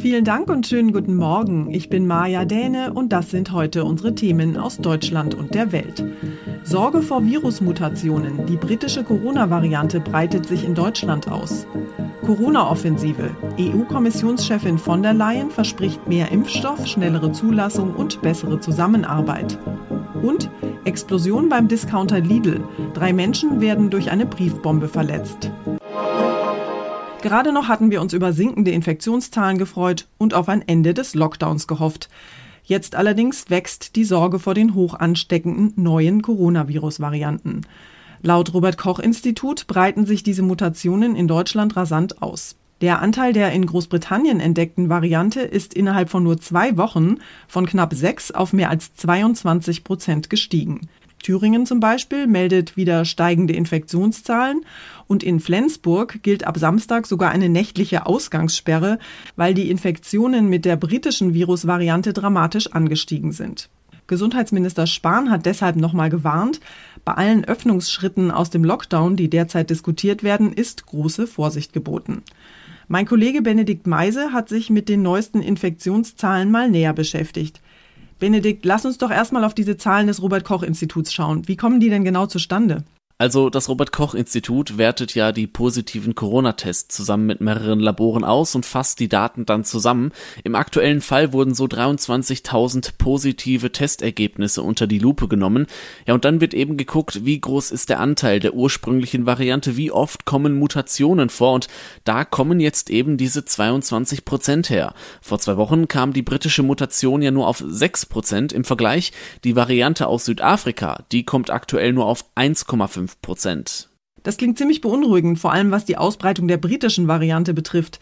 Vielen Dank und schönen guten Morgen. Ich bin Maja Däne und das sind heute unsere Themen aus Deutschland und der Welt. Sorge vor Virusmutationen. Die britische Corona-Variante breitet sich in Deutschland aus. Corona-Offensive. EU-Kommissionschefin von der Leyen verspricht mehr Impfstoff, schnellere Zulassung und bessere Zusammenarbeit. Und Explosion beim Discounter Lidl. Drei Menschen werden durch eine Briefbombe verletzt. Gerade noch hatten wir uns über sinkende Infektionszahlen gefreut und auf ein Ende des Lockdowns gehofft. Jetzt allerdings wächst die Sorge vor den hoch ansteckenden neuen Coronavirus-Varianten. Laut Robert Koch Institut breiten sich diese Mutationen in Deutschland rasant aus. Der Anteil der in Großbritannien entdeckten Variante ist innerhalb von nur zwei Wochen von knapp sechs auf mehr als 22 Prozent gestiegen. Thüringen zum Beispiel meldet wieder steigende Infektionszahlen und in Flensburg gilt ab Samstag sogar eine nächtliche Ausgangssperre, weil die Infektionen mit der britischen Virusvariante dramatisch angestiegen sind. Gesundheitsminister Spahn hat deshalb nochmal gewarnt, bei allen Öffnungsschritten aus dem Lockdown, die derzeit diskutiert werden, ist große Vorsicht geboten. Mein Kollege Benedikt Meise hat sich mit den neuesten Infektionszahlen mal näher beschäftigt. Benedikt, lass uns doch erstmal auf diese Zahlen des Robert Koch Instituts schauen. Wie kommen die denn genau zustande? Also das Robert Koch Institut wertet ja die positiven Corona-Tests zusammen mit mehreren Laboren aus und fasst die Daten dann zusammen. Im aktuellen Fall wurden so 23.000 positive Testergebnisse unter die Lupe genommen. Ja, und dann wird eben geguckt, wie groß ist der Anteil der ursprünglichen Variante, wie oft kommen Mutationen vor und da kommen jetzt eben diese 22 Prozent her. Vor zwei Wochen kam die britische Mutation ja nur auf 6 Prozent. Im Vergleich die Variante aus Südafrika, die kommt aktuell nur auf 1,5 5 Prozent. Das klingt ziemlich beunruhigend, vor allem was die Ausbreitung der britischen Variante betrifft.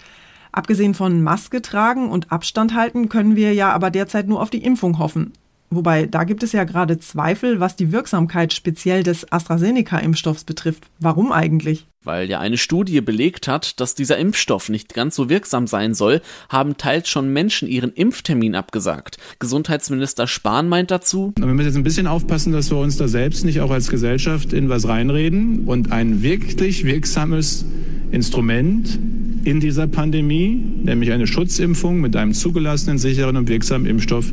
Abgesehen von Maske tragen und Abstand halten können wir ja aber derzeit nur auf die Impfung hoffen. Wobei, da gibt es ja gerade Zweifel, was die Wirksamkeit speziell des AstraZeneca-Impfstoffs betrifft. Warum eigentlich? Weil ja eine Studie belegt hat, dass dieser Impfstoff nicht ganz so wirksam sein soll, haben teils schon Menschen ihren Impftermin abgesagt. Gesundheitsminister Spahn meint dazu, wir müssen jetzt ein bisschen aufpassen, dass wir uns da selbst nicht auch als Gesellschaft in was reinreden und ein wirklich wirksames Instrument in dieser Pandemie, nämlich eine Schutzimpfung mit einem zugelassenen, sicheren und wirksamen Impfstoff,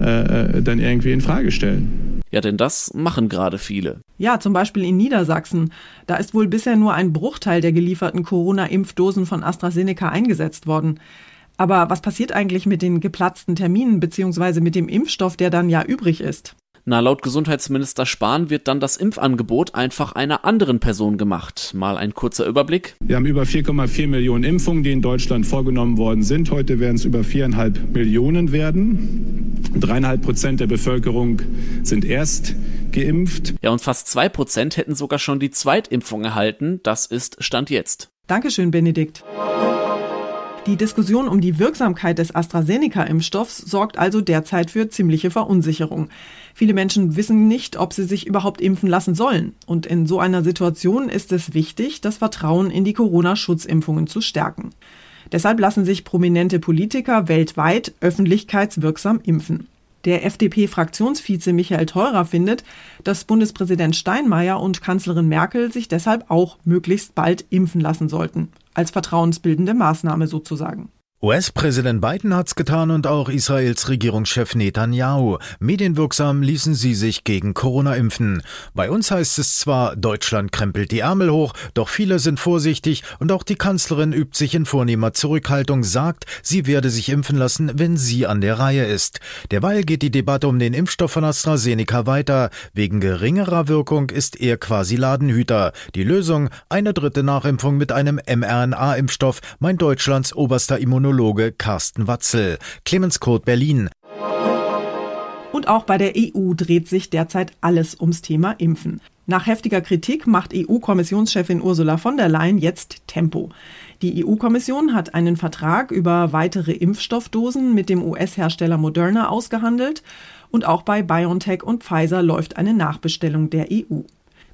äh, äh, dann irgendwie in Frage stellen. Ja, denn das machen gerade viele. Ja, zum Beispiel in Niedersachsen. Da ist wohl bisher nur ein Bruchteil der gelieferten Corona-Impfdosen von AstraZeneca eingesetzt worden. Aber was passiert eigentlich mit den geplatzten Terminen beziehungsweise mit dem Impfstoff, der dann ja übrig ist? Na, laut Gesundheitsminister Spahn wird dann das Impfangebot einfach einer anderen Person gemacht. Mal ein kurzer Überblick. Wir haben über 4,4 Millionen Impfungen, die in Deutschland vorgenommen worden sind. Heute werden es über viereinhalb Millionen werden. Dreieinhalb Prozent der Bevölkerung sind erst geimpft. Ja, und fast zwei Prozent hätten sogar schon die Zweitimpfung erhalten. Das ist Stand jetzt. Dankeschön, Benedikt. Die Diskussion um die Wirksamkeit des AstraZeneca-Impfstoffs sorgt also derzeit für ziemliche Verunsicherung. Viele Menschen wissen nicht, ob sie sich überhaupt impfen lassen sollen. Und in so einer Situation ist es wichtig, das Vertrauen in die Corona-Schutzimpfungen zu stärken. Deshalb lassen sich prominente Politiker weltweit öffentlichkeitswirksam impfen. Der FDP-Fraktionsvize Michael Theurer findet, dass Bundespräsident Steinmeier und Kanzlerin Merkel sich deshalb auch möglichst bald impfen lassen sollten als vertrauensbildende Maßnahme sozusagen. US-Präsident Biden hat's getan und auch Israels Regierungschef Netanyahu. Medienwirksam ließen sie sich gegen Corona impfen. Bei uns heißt es zwar, Deutschland krempelt die Ärmel hoch, doch viele sind vorsichtig und auch die Kanzlerin übt sich in vornehmer Zurückhaltung, sagt, sie werde sich impfen lassen, wenn sie an der Reihe ist. Derweil geht die Debatte um den Impfstoff von AstraZeneca weiter. Wegen geringerer Wirkung ist er quasi Ladenhüter. Die Lösung, eine dritte Nachimpfung mit einem mRNA-Impfstoff, meint Deutschlands oberster Immunologe Immunologe Carsten Watzel. Clemens Kurt Berlin. Und auch bei der EU dreht sich derzeit alles ums Thema Impfen. Nach heftiger Kritik macht EU-Kommissionschefin Ursula von der Leyen jetzt Tempo. Die EU-Kommission hat einen Vertrag über weitere Impfstoffdosen mit dem US-Hersteller Moderna ausgehandelt und auch bei BioNTech und Pfizer läuft eine Nachbestellung der EU.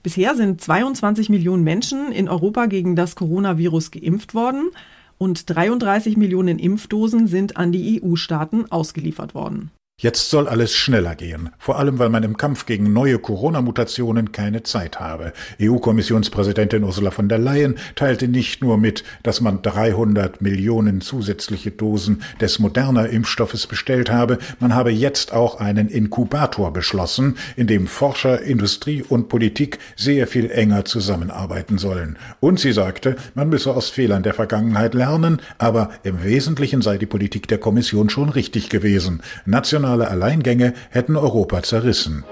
Bisher sind 22 Millionen Menschen in Europa gegen das Coronavirus geimpft worden und 33 Millionen Impfdosen sind an die EU-Staaten ausgeliefert worden. Jetzt soll alles schneller gehen, vor allem weil man im Kampf gegen neue Corona-Mutationen keine Zeit habe. EU-Kommissionspräsidentin Ursula von der Leyen teilte nicht nur mit, dass man 300 Millionen zusätzliche Dosen des moderner Impfstoffes bestellt habe, man habe jetzt auch einen Inkubator beschlossen, in dem Forscher, Industrie und Politik sehr viel enger zusammenarbeiten sollen. Und sie sagte, man müsse aus Fehlern der Vergangenheit lernen, aber im Wesentlichen sei die Politik der Kommission schon richtig gewesen. National nationale Alleingänge hätten Europa zerrissen.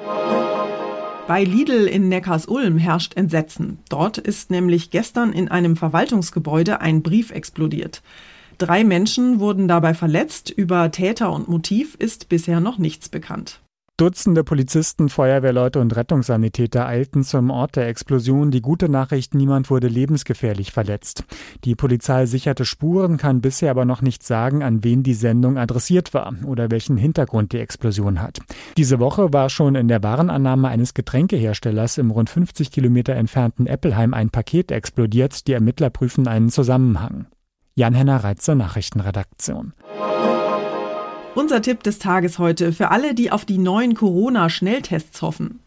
Bei Lidl in Neckars-Ulm herrscht Entsetzen. Dort ist nämlich gestern in einem Verwaltungsgebäude ein Brief explodiert. Drei Menschen wurden dabei verletzt. Über Täter und Motiv ist bisher noch nichts bekannt. Dutzende Polizisten, Feuerwehrleute und Rettungssanitäter eilten zum Ort der Explosion. Die gute Nachricht, niemand wurde lebensgefährlich verletzt. Die Polizei sicherte Spuren, kann bisher aber noch nicht sagen, an wen die Sendung adressiert war oder welchen Hintergrund die Explosion hat. Diese Woche war schon in der Warenannahme eines Getränkeherstellers im rund 50 Kilometer entfernten Eppelheim ein Paket explodiert. Die Ermittler prüfen einen Zusammenhang. Jan-Henner Reitzer, Nachrichtenredaktion. Unser Tipp des Tages heute für alle, die auf die neuen Corona-Schnelltests hoffen.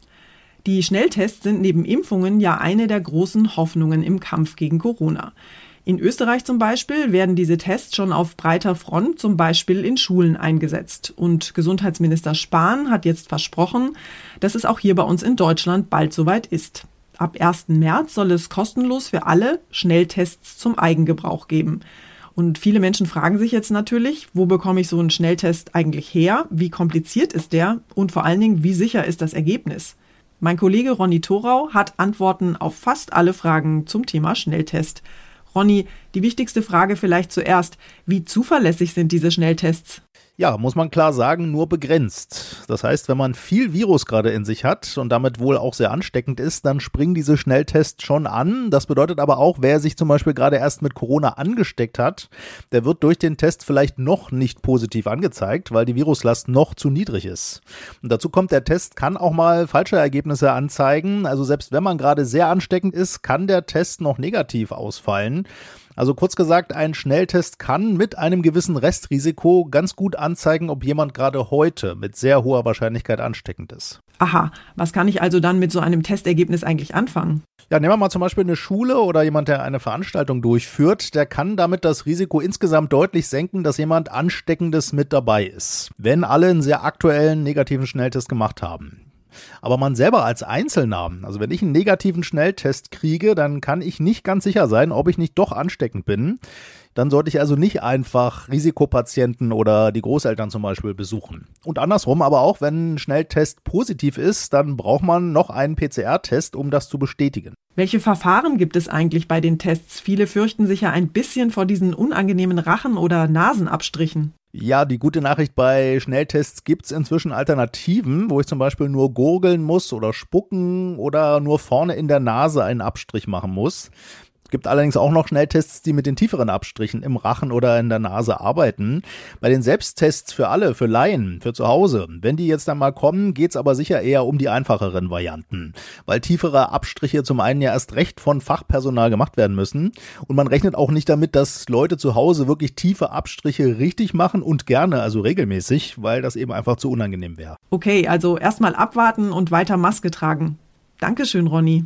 Die Schnelltests sind neben Impfungen ja eine der großen Hoffnungen im Kampf gegen Corona. In Österreich zum Beispiel werden diese Tests schon auf breiter Front, zum Beispiel in Schulen, eingesetzt. Und Gesundheitsminister Spahn hat jetzt versprochen, dass es auch hier bei uns in Deutschland bald soweit ist. Ab 1. März soll es kostenlos für alle Schnelltests zum Eigengebrauch geben. Und viele Menschen fragen sich jetzt natürlich, wo bekomme ich so einen Schnelltest eigentlich her? Wie kompliziert ist der? Und vor allen Dingen, wie sicher ist das Ergebnis? Mein Kollege Ronny Thorau hat Antworten auf fast alle Fragen zum Thema Schnelltest. Ronny, die wichtigste Frage vielleicht zuerst. Wie zuverlässig sind diese Schnelltests? Ja, muss man klar sagen, nur begrenzt. Das heißt, wenn man viel Virus gerade in sich hat und damit wohl auch sehr ansteckend ist, dann springen diese Schnelltests schon an. Das bedeutet aber auch, wer sich zum Beispiel gerade erst mit Corona angesteckt hat, der wird durch den Test vielleicht noch nicht positiv angezeigt, weil die Viruslast noch zu niedrig ist. Und dazu kommt, der Test kann auch mal falsche Ergebnisse anzeigen. Also selbst wenn man gerade sehr ansteckend ist, kann der Test noch negativ ausfallen. Also kurz gesagt, ein Schnelltest kann mit einem gewissen Restrisiko ganz gut anzeigen, ob jemand gerade heute mit sehr hoher Wahrscheinlichkeit ansteckend ist. Aha, was kann ich also dann mit so einem Testergebnis eigentlich anfangen? Ja, nehmen wir mal zum Beispiel eine Schule oder jemand, der eine Veranstaltung durchführt, der kann damit das Risiko insgesamt deutlich senken, dass jemand Ansteckendes mit dabei ist, wenn alle einen sehr aktuellen negativen Schnelltest gemacht haben. Aber man selber als Einzelner, also wenn ich einen negativen Schnelltest kriege, dann kann ich nicht ganz sicher sein, ob ich nicht doch ansteckend bin. Dann sollte ich also nicht einfach Risikopatienten oder die Großeltern zum Beispiel besuchen. Und andersrum aber auch, wenn ein Schnelltest positiv ist, dann braucht man noch einen PCR-Test, um das zu bestätigen. Welche Verfahren gibt es eigentlich bei den Tests? Viele fürchten sich ja ein bisschen vor diesen unangenehmen Rachen- oder Nasenabstrichen. Ja, die gute Nachricht bei Schnelltests gibt's inzwischen Alternativen, wo ich zum Beispiel nur gurgeln muss oder spucken oder nur vorne in der Nase einen Abstrich machen muss. Es gibt allerdings auch noch Schnelltests, die mit den tieferen Abstrichen im Rachen oder in der Nase arbeiten. Bei den Selbsttests für alle, für Laien, für zu Hause, wenn die jetzt einmal kommen, geht's aber sicher eher um die einfacheren Varianten. Weil tiefere Abstriche zum einen ja erst recht von Fachpersonal gemacht werden müssen. Und man rechnet auch nicht damit, dass Leute zu Hause wirklich tiefe Abstriche richtig machen und gerne, also regelmäßig, weil das eben einfach zu unangenehm wäre. Okay, also erstmal abwarten und weiter Maske tragen. Dankeschön, Ronny.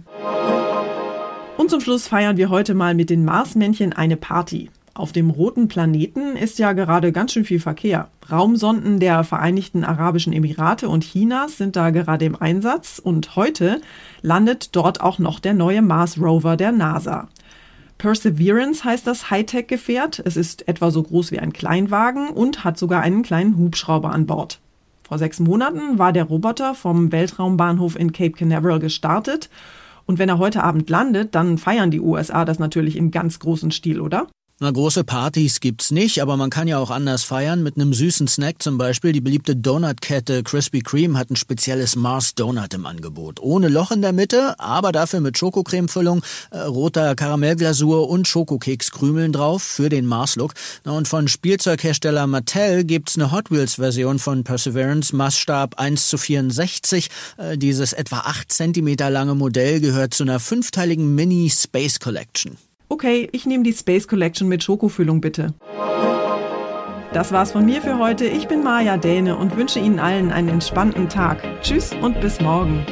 Und zum Schluss feiern wir heute mal mit den Marsmännchen eine Party. Auf dem roten Planeten ist ja gerade ganz schön viel Verkehr. Raumsonden der Vereinigten Arabischen Emirate und Chinas sind da gerade im Einsatz und heute landet dort auch noch der neue Mars Rover der NASA. Perseverance heißt das Hightech-Gefährt. Es ist etwa so groß wie ein Kleinwagen und hat sogar einen kleinen Hubschrauber an Bord. Vor sechs Monaten war der Roboter vom Weltraumbahnhof in Cape Canaveral gestartet und wenn er heute Abend landet, dann feiern die USA das natürlich im ganz großen Stil, oder? Na, große Partys gibt's nicht, aber man kann ja auch anders feiern. Mit einem süßen Snack zum Beispiel. Die beliebte Donutkette Krispy Kreme hat ein spezielles Mars Donut im Angebot. Ohne Loch in der Mitte, aber dafür mit Schokocremefüllung, äh, roter Karamellglasur und Schokokekskrümeln drauf für den Mars-Look. Und von Spielzeughersteller Mattel gibt's eine Hot Wheels-Version von Perseverance, Maßstab 1 zu 64. Äh, dieses etwa 8 cm lange Modell gehört zu einer fünfteiligen Mini-Space Collection. Okay, ich nehme die Space Collection mit Schokofüllung bitte. Das war's von mir für heute. Ich bin Maja Däne und wünsche Ihnen allen einen entspannten Tag. Tschüss und bis morgen.